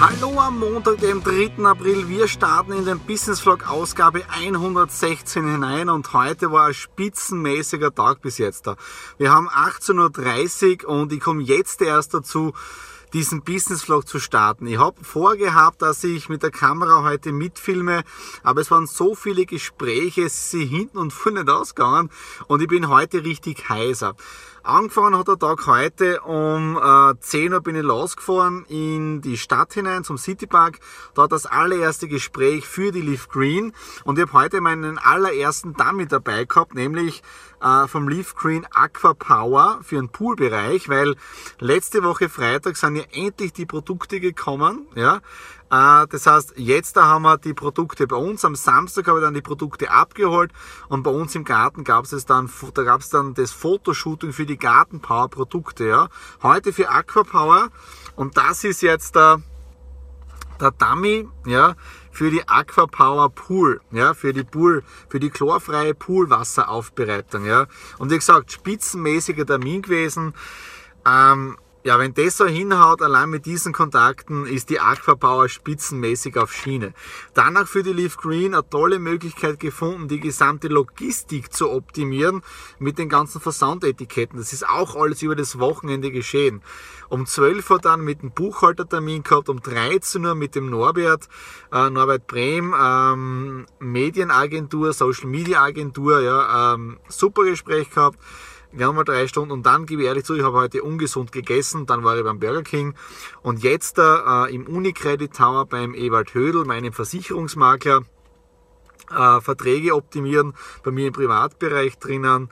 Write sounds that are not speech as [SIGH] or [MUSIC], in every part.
Hallo am Montag, dem 3. April. Wir starten in den Business Vlog Ausgabe 116 hinein und heute war ein spitzenmäßiger Tag bis jetzt da. Wir haben 18.30 Uhr und ich komme jetzt erst dazu, diesen Business Vlog zu starten. Ich habe vorgehabt, dass ich mit der Kamera heute mitfilme, aber es waren so viele Gespräche, sie hinten und [LAUGHS] vorne nicht ausgegangen und ich bin heute richtig heiser. Angefangen hat der Tag heute um äh, 10 Uhr bin ich losgefahren in die Stadt hinein zum Citypark. Da das allererste Gespräch für die Leaf Green und ich habe heute meinen allerersten Dummy dabei gehabt, nämlich äh, vom Leaf Green Aqua Power für den Poolbereich, weil letzte Woche Freitag sind ja endlich die Produkte gekommen, ja, das heißt, jetzt haben wir die Produkte bei uns. Am Samstag habe ich dann die Produkte abgeholt und bei uns im Garten gab es dann, da gab es dann das Fotoshooting für die Gartenpower Produkte. Ja. Heute für Aquapower und das ist jetzt der, der Dummy, ja, für die Aquapower Pool, ja, für die Pool, für die chlorfreie Poolwasseraufbereitung, ja. Und wie gesagt, spitzenmäßiger Termin gewesen. Ähm, ja, wenn das so hinhaut, allein mit diesen Kontakten, ist die Aquapower spitzenmäßig auf Schiene. Danach für die Leaf Green eine tolle Möglichkeit gefunden, die gesamte Logistik zu optimieren mit den ganzen Versandetiketten. Das ist auch alles über das Wochenende geschehen. Um 12 Uhr dann mit dem Buchhaltertermin gehabt, um 13 Uhr mit dem Norbert, äh, Norbert Brehm, ähm, Medienagentur, Social Media Agentur, ja, ähm, super Gespräch gehabt gerne mal drei Stunden und dann gebe ich ehrlich zu, ich habe heute ungesund gegessen, dann war ich beim Burger King und jetzt äh, im Unicredit Tower beim Ewald Hödel, meinem Versicherungsmakler, äh, Verträge optimieren, bei mir im Privatbereich drinnen.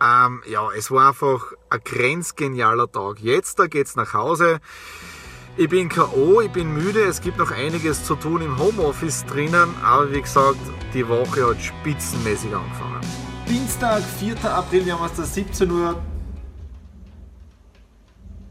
Ähm, ja, es war einfach ein grenzgenialer Tag. Jetzt da geht's nach Hause. Ich bin K.O., ich bin müde, es gibt noch einiges zu tun im Homeoffice drinnen, aber wie gesagt, die Woche hat spitzenmäßig angefangen. Dienstag, 4. April, wir haben es da 17 Uhr.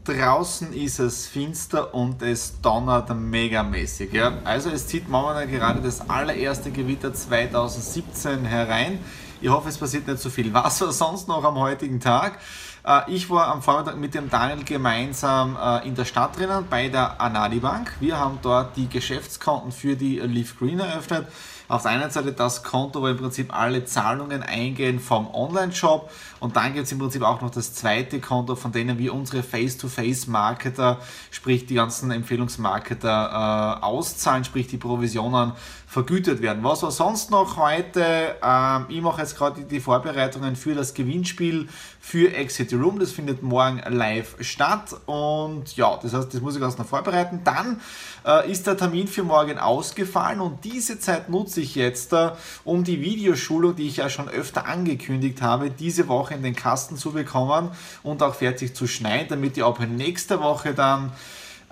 Draußen ist es finster und es donnert megamäßig. Ja? Also es zieht momentan gerade das allererste Gewitter 2017 herein. Ich hoffe, es passiert nicht so viel. Was war [LAUGHS] sonst noch am heutigen Tag? Äh, ich war am Vormittag mit dem Daniel gemeinsam äh, in der Stadt drinnen bei der Anadi Bank. Wir haben dort die Geschäftskonten für die Leaf Green eröffnet. Auf der einen Seite das Konto, wo im Prinzip alle Zahlungen eingehen vom Online-Shop und dann gibt es im Prinzip auch noch das zweite Konto, von denen wir unsere Face-to-Face-Marketer, sprich die ganzen Empfehlungsmarketer äh, auszahlen, sprich die Provisionen vergütet werden. Was war sonst noch heute? Ähm, ich mache jetzt gerade die Vorbereitungen für das Gewinnspiel für Exit Room. Das findet morgen live statt. Und ja, das heißt, das muss ich erst noch vorbereiten. Dann äh, ist der Termin für morgen ausgefallen und diese Zeit nutze ich jetzt, äh, um die Videoschulung, die ich ja schon öfter angekündigt habe, diese Woche in den Kasten zu bekommen und auch fertig zu schneiden, damit ihr auch nächste Woche dann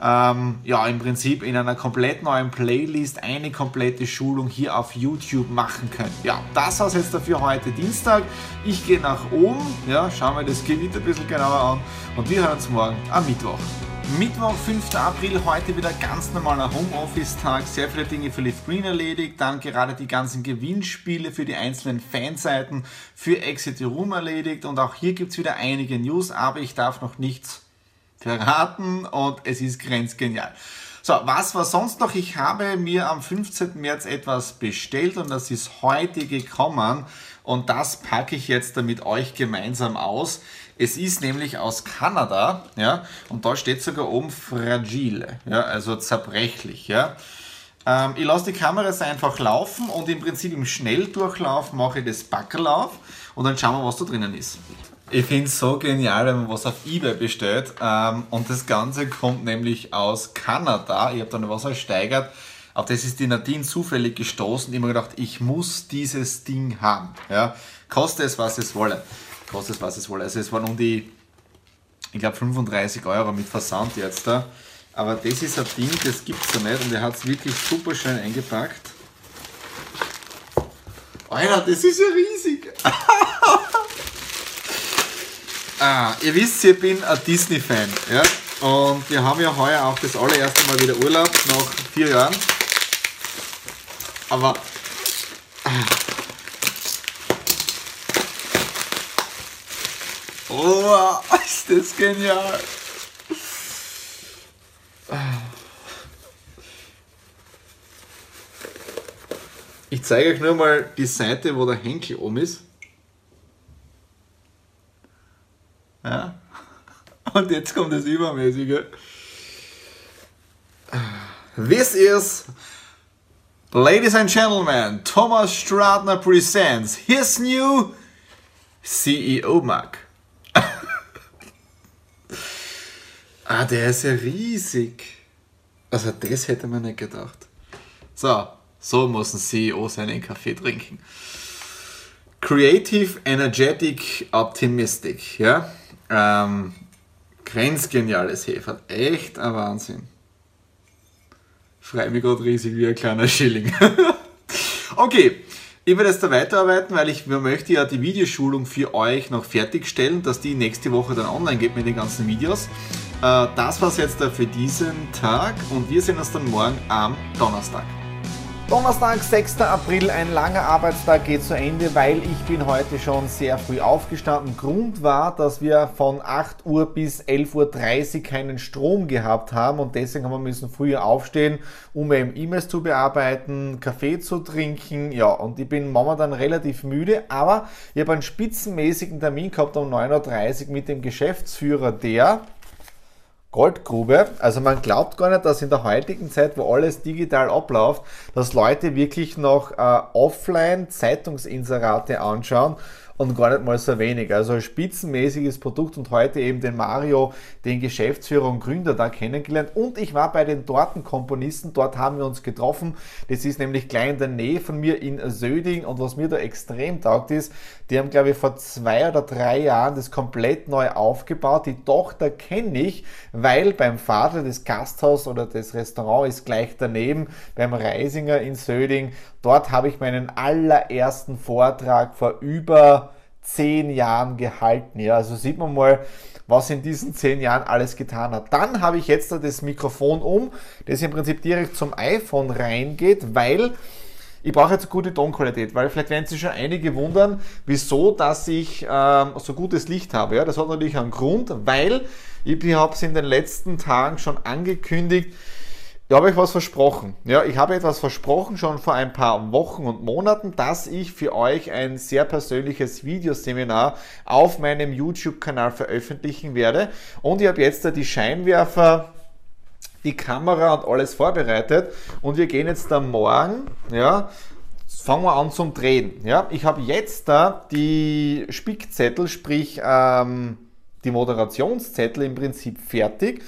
ähm, ja, im Prinzip in einer komplett neuen Playlist eine komplette Schulung hier auf YouTube machen könnt. Ja, das war's jetzt dafür heute Dienstag. Ich gehe nach oben, ja, schauen wir das Gewitter ein bisschen genauer an und wir hören uns morgen am Mittwoch. Mittwoch, 5. April, heute wieder ganz normaler Homeoffice-Tag. Sehr viele Dinge für Live Green erledigt. Dann gerade die ganzen Gewinnspiele für die einzelnen Fanseiten für Exit Room erledigt. Und auch hier gibt es wieder einige News, aber ich darf noch nichts verraten und es ist grenzgenial. So, was war sonst noch? Ich habe mir am 15. März etwas bestellt und das ist heute gekommen und das packe ich jetzt mit euch gemeinsam aus. Es ist nämlich aus Kanada, ja, und da steht sogar oben fragile, ja, also zerbrechlich, ja. Ähm, ich lasse die Kameras einfach laufen und im Prinzip im Schnelldurchlauf mache ich das Backel auf und dann schauen wir, was da drinnen ist. Ich finde es so genial, wenn man was auf Ebay bestellt. Ähm, und das Ganze kommt nämlich aus Kanada. Ich habe dann was ersteigert. Auf das ist die Nadine zufällig gestoßen. Ich habe mir gedacht, ich muss dieses Ding haben. Ja? Koste es, was es wolle. Koste es, was es wolle. Also es waren um die, ich glaube 35 Euro mit Versand jetzt da. Aber das ist ein Ding, das gibt es ja nicht. Und er hat es wirklich super schön eingepackt. Alter, das ist ja riesig. [LAUGHS] Ah, ihr wisst, ich bin ein Disney-Fan. Ja? Und wir haben ja heuer auch das allererste Mal wieder Urlaub nach vier Jahren. Aber. Ah. Oh, ist das genial! Ich zeige euch nur mal die Seite, wo der Henkel oben ist. Ja. Und jetzt kommt das Übermäßige. This is, ladies and gentlemen, Thomas Stratner presents his new CEO Mug. Ah, der ist ja riesig. Also das hätte man nicht gedacht. So, so muss ein CEO seinen Kaffee trinken. Creative, Energetic, Optimistic, ja. Ähm, grenzgeniales Hefe. Echt ein Wahnsinn. Freue mich gerade riesig wie ein kleiner Schilling. [LAUGHS] okay, ich werde jetzt da weiterarbeiten, weil ich möchte ja die Videoschulung für euch noch fertigstellen, dass die nächste Woche dann online geht mit den ganzen Videos. Äh, das war es jetzt für diesen Tag und wir sehen uns dann morgen am Donnerstag. Donnerstag, 6. April, ein langer Arbeitstag geht zu Ende, weil ich bin heute schon sehr früh aufgestanden. Grund war, dass wir von 8 Uhr bis 11.30 Uhr keinen Strom gehabt haben und deswegen haben wir müssen früher aufstehen, um eben E-Mails zu bearbeiten, Kaffee zu trinken. Ja, und ich bin momentan relativ müde, aber ich habe einen spitzenmäßigen Termin gehabt um 9.30 Uhr mit dem Geschäftsführer der Goldgrube. Also man glaubt gar nicht, dass in der heutigen Zeit, wo alles digital abläuft, dass Leute wirklich noch äh, offline Zeitungsinserate anschauen und gar nicht mal so wenig. Also spitzenmäßiges Produkt und heute eben den Mario, den Geschäftsführer und Gründer da kennengelernt. Und ich war bei den Tortenkomponisten, dort haben wir uns getroffen. Das ist nämlich gleich in der Nähe von mir in Söding und was mir da extrem taugt ist, die haben glaube ich vor zwei oder drei Jahren das komplett neu aufgebaut. Die Tochter kenne ich, weil beim Vater das Gasthaus oder das Restaurant ist gleich daneben beim Reisinger in Söding. Dort habe ich meinen allerersten Vortrag vor über zehn Jahren gehalten. Ja, also sieht man mal, was in diesen zehn Jahren alles getan hat. Dann habe ich jetzt das Mikrofon um, das im Prinzip direkt zum iPhone reingeht, weil ich brauche jetzt eine gute Tonqualität, weil vielleicht werden sich schon einige wundern, wieso, dass ich ähm, so gutes Licht habe. Ja, das hat natürlich einen Grund, weil ich habe es in den letzten Tagen schon angekündigt, ich habe euch was versprochen. Ja, ich habe etwas versprochen schon vor ein paar Wochen und Monaten, dass ich für euch ein sehr persönliches Videoseminar auf meinem YouTube-Kanal veröffentlichen werde. Und ich habe jetzt da die Scheinwerfer, die Kamera und alles vorbereitet. Und wir gehen jetzt da morgen, ja, fangen wir an zum Drehen. Ja, ich habe jetzt da die Spickzettel, sprich ähm, die Moderationszettel im Prinzip fertig.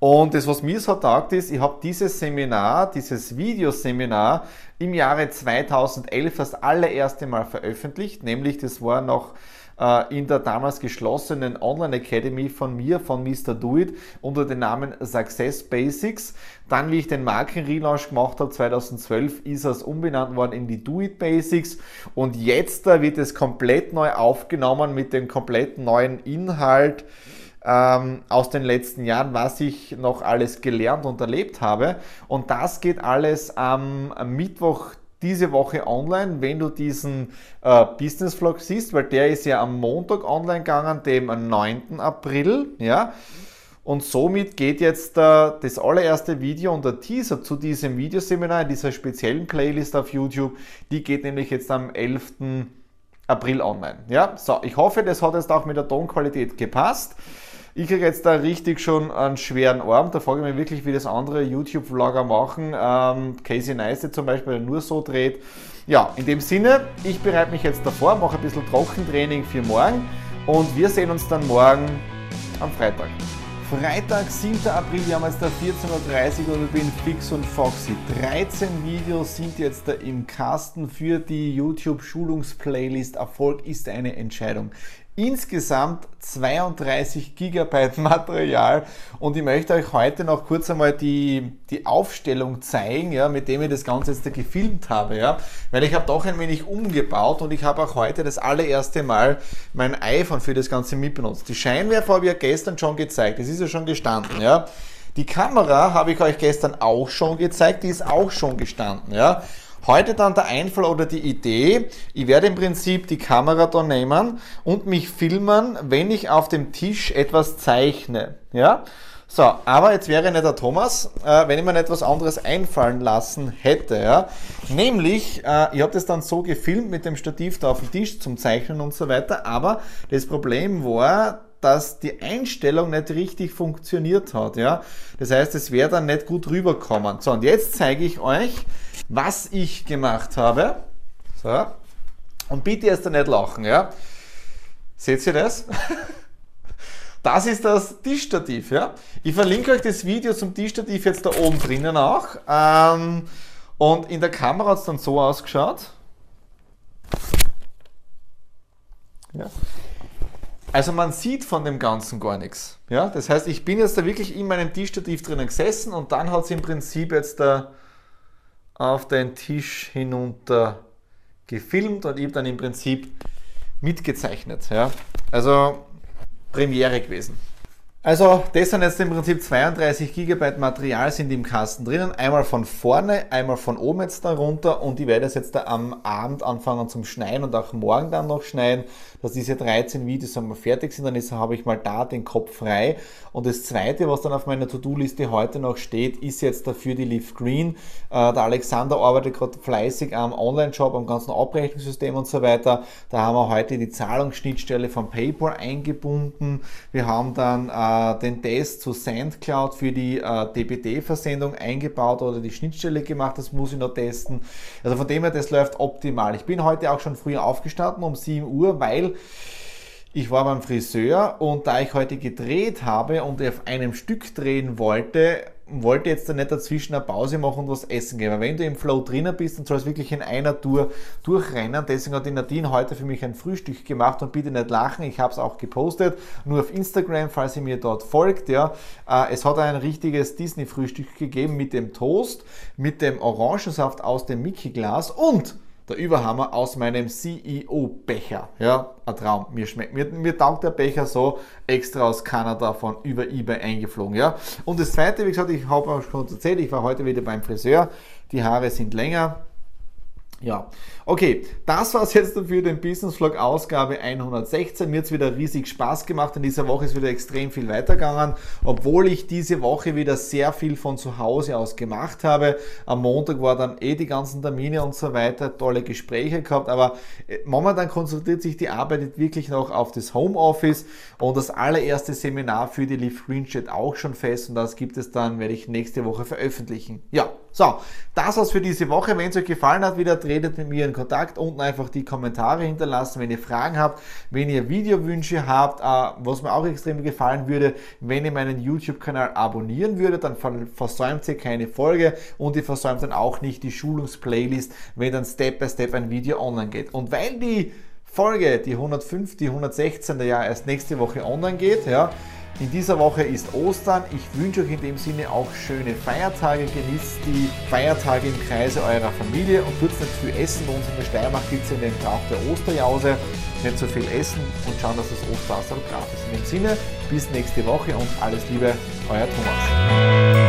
Und das, was mir so taugt, ist, ich habe dieses Seminar, dieses Videoseminar im Jahre 2011 das allererste Mal veröffentlicht, nämlich das war noch äh, in der damals geschlossenen Online Academy von mir, von Mr. Do It, unter dem Namen Success Basics. Dann, wie ich den Markenrelaunch gemacht habe, 2012, ist es umbenannt worden in die Do It Basics. Und jetzt da wird es komplett neu aufgenommen mit dem komplett neuen Inhalt ähm, aus den letzten Jahren, was ich noch alles gelernt und erlebt habe. Und das geht alles am, Mittwoch diese Woche online, wenn du diesen äh, Business Vlog siehst, weil der ist ja am Montag online gegangen, dem 9. April, ja. Und somit geht jetzt äh, das allererste Video und der Teaser zu diesem Videoseminar in dieser speziellen Playlist auf YouTube, die geht nämlich jetzt am 11. April online. Ja, so, ich hoffe, das hat jetzt auch mit der Tonqualität gepasst. Ich kriege jetzt da richtig schon einen schweren Arm. Da frage ich mich wirklich, wie das andere YouTube-Vlogger machen. Ähm, Casey Neistat zum Beispiel, der nur so dreht. Ja, in dem Sinne, ich bereite mich jetzt davor, mache ein bisschen Trockentraining für morgen und wir sehen uns dann morgen am Freitag. Freitag, 7. April, wir haben jetzt da 14.30 Uhr und ich bin fix und foxy. 13 Videos sind jetzt da im Kasten für die YouTube-Schulungsplaylist. Erfolg ist eine Entscheidung insgesamt 32 Gigabyte [LAUGHS] Material und ich möchte euch heute noch kurz einmal die, die Aufstellung zeigen, ja, mit dem ich das Ganze jetzt da gefilmt habe, ja, weil ich habe doch ein wenig umgebaut und ich habe auch heute das allererste Mal mein iPhone für das Ganze mitbenutzt. Die Scheinwerfer habe ich ja gestern schon gezeigt, das ist ja schon gestanden, ja. Die Kamera habe ich euch gestern auch schon gezeigt, die ist auch schon gestanden, ja. Heute dann der Einfall oder die Idee, ich werde im Prinzip die Kamera da nehmen und mich filmen, wenn ich auf dem Tisch etwas zeichne. Ja? So, aber jetzt wäre nicht der Thomas, äh, wenn ich mir etwas anderes einfallen lassen hätte. Ja? Nämlich, äh, ich habe das dann so gefilmt mit dem Stativ da auf dem Tisch zum Zeichnen und so weiter, aber das Problem war, dass die Einstellung nicht richtig funktioniert hat. Ja? Das heißt, es wäre dann nicht gut rüberkommen. So, und jetzt zeige ich euch, was ich gemacht habe. So. Und bitte erst nicht lachen. Ja? Seht ihr das? [LAUGHS] Das ist das Tischstativ. Ja? Ich verlinke euch das Video zum Tischstativ jetzt da oben drinnen auch. Ähm, und in der Kamera hat es dann so ausgeschaut. Ja. Also man sieht von dem Ganzen gar nichts. Ja? Das heißt, ich bin jetzt da wirklich in meinem Tischstativ drinnen gesessen und dann hat es im Prinzip jetzt da auf den Tisch hinunter gefilmt und habe dann im Prinzip mitgezeichnet. Ja? Also Premiere gewesen. Also das sind jetzt im Prinzip 32 GB Material sind im Kasten drinnen. Einmal von vorne, einmal von oben jetzt da runter und ich werde es jetzt da am Abend anfangen zum Schneiden und auch morgen dann noch schneiden, dass diese 13 Videos einmal fertig sind. Dann ist, habe ich mal da den Kopf frei. Und das zweite, was dann auf meiner To-Do-Liste heute noch steht, ist jetzt dafür die Leaf Green. Äh, der Alexander arbeitet gerade fleißig am Online-Shop, am ganzen Abrechnungssystem und so weiter. Da haben wir heute die Zahlungsschnittstelle von PayPal eingebunden. Wir haben dann äh, den Test zu SendCloud für die äh, DPD-Versendung eingebaut oder die Schnittstelle gemacht, das muss ich noch testen. Also von dem her, das läuft optimal. Ich bin heute auch schon früher aufgestanden um 7 Uhr, weil ich war beim Friseur und da ich heute gedreht habe und auf einem Stück drehen wollte, wollte jetzt da nicht dazwischen eine Pause machen und was essen gehen. Weil wenn du im Flow drinnen bist, dann soll es wirklich in einer Tour durchrennen. Deswegen hat die Nadine heute für mich ein Frühstück gemacht und bitte nicht lachen. Ich habe es auch gepostet, nur auf Instagram, falls ihr mir dort folgt. Ja, äh, es hat ein richtiges Disney-Frühstück gegeben mit dem Toast, mit dem Orangensaft aus dem Mickey-Glas und der Überhammer aus meinem CEO-Becher. Ja, ein Traum. Mir schmeckt, mir, mir taugt der Becher so extra aus Kanada von über eBay eingeflogen. Ja, und das zweite, wie gesagt, ich habe auch schon erzählt, ich war heute wieder beim Friseur. Die Haare sind länger. Ja, okay, das war es jetzt für den Business Vlog Ausgabe 116. Mir hat es wieder riesig Spaß gemacht. In dieser Woche ist wieder extrem viel weitergegangen, obwohl ich diese Woche wieder sehr viel von zu Hause aus gemacht habe. Am Montag war dann eh die ganzen Termine und so weiter, tolle Gespräche gehabt, aber äh, momentan konzentriert sich die Arbeit wirklich noch auf das Homeoffice und das allererste Seminar für die Leaf Green steht auch schon fest und das gibt es dann, werde ich nächste Woche veröffentlichen. Ja, so, das war's für diese Woche. Wenn es euch gefallen hat, wieder tretet mit mir in Kontakt. Unten einfach die Kommentare hinterlassen, wenn ihr Fragen habt, wenn ihr Videowünsche habt, äh, was mir auch extrem gefallen würde, wenn ihr meinen YouTube-Kanal abonnieren würdet, dann versäumt ihr keine Folge und ihr versäumt dann auch nicht die Schulungsplaylist, wenn dann Step by Step ein Video online geht. Und weil die Folge, die 105, die 116. Jahr erst nächste Woche online geht, ja, in dieser Woche ist Ostern. Ich wünsche euch in dem Sinne auch schöne Feiertage. Genießt die Feiertage im Kreise eurer Familie und tut nicht viel essen. Bei uns in der Steiermark gibt es in den Brauch der Osterjause. Nicht so viel essen und schauen, dass das Osterhaus gratis ist. In dem Sinne, bis nächste Woche und alles Liebe, euer Thomas.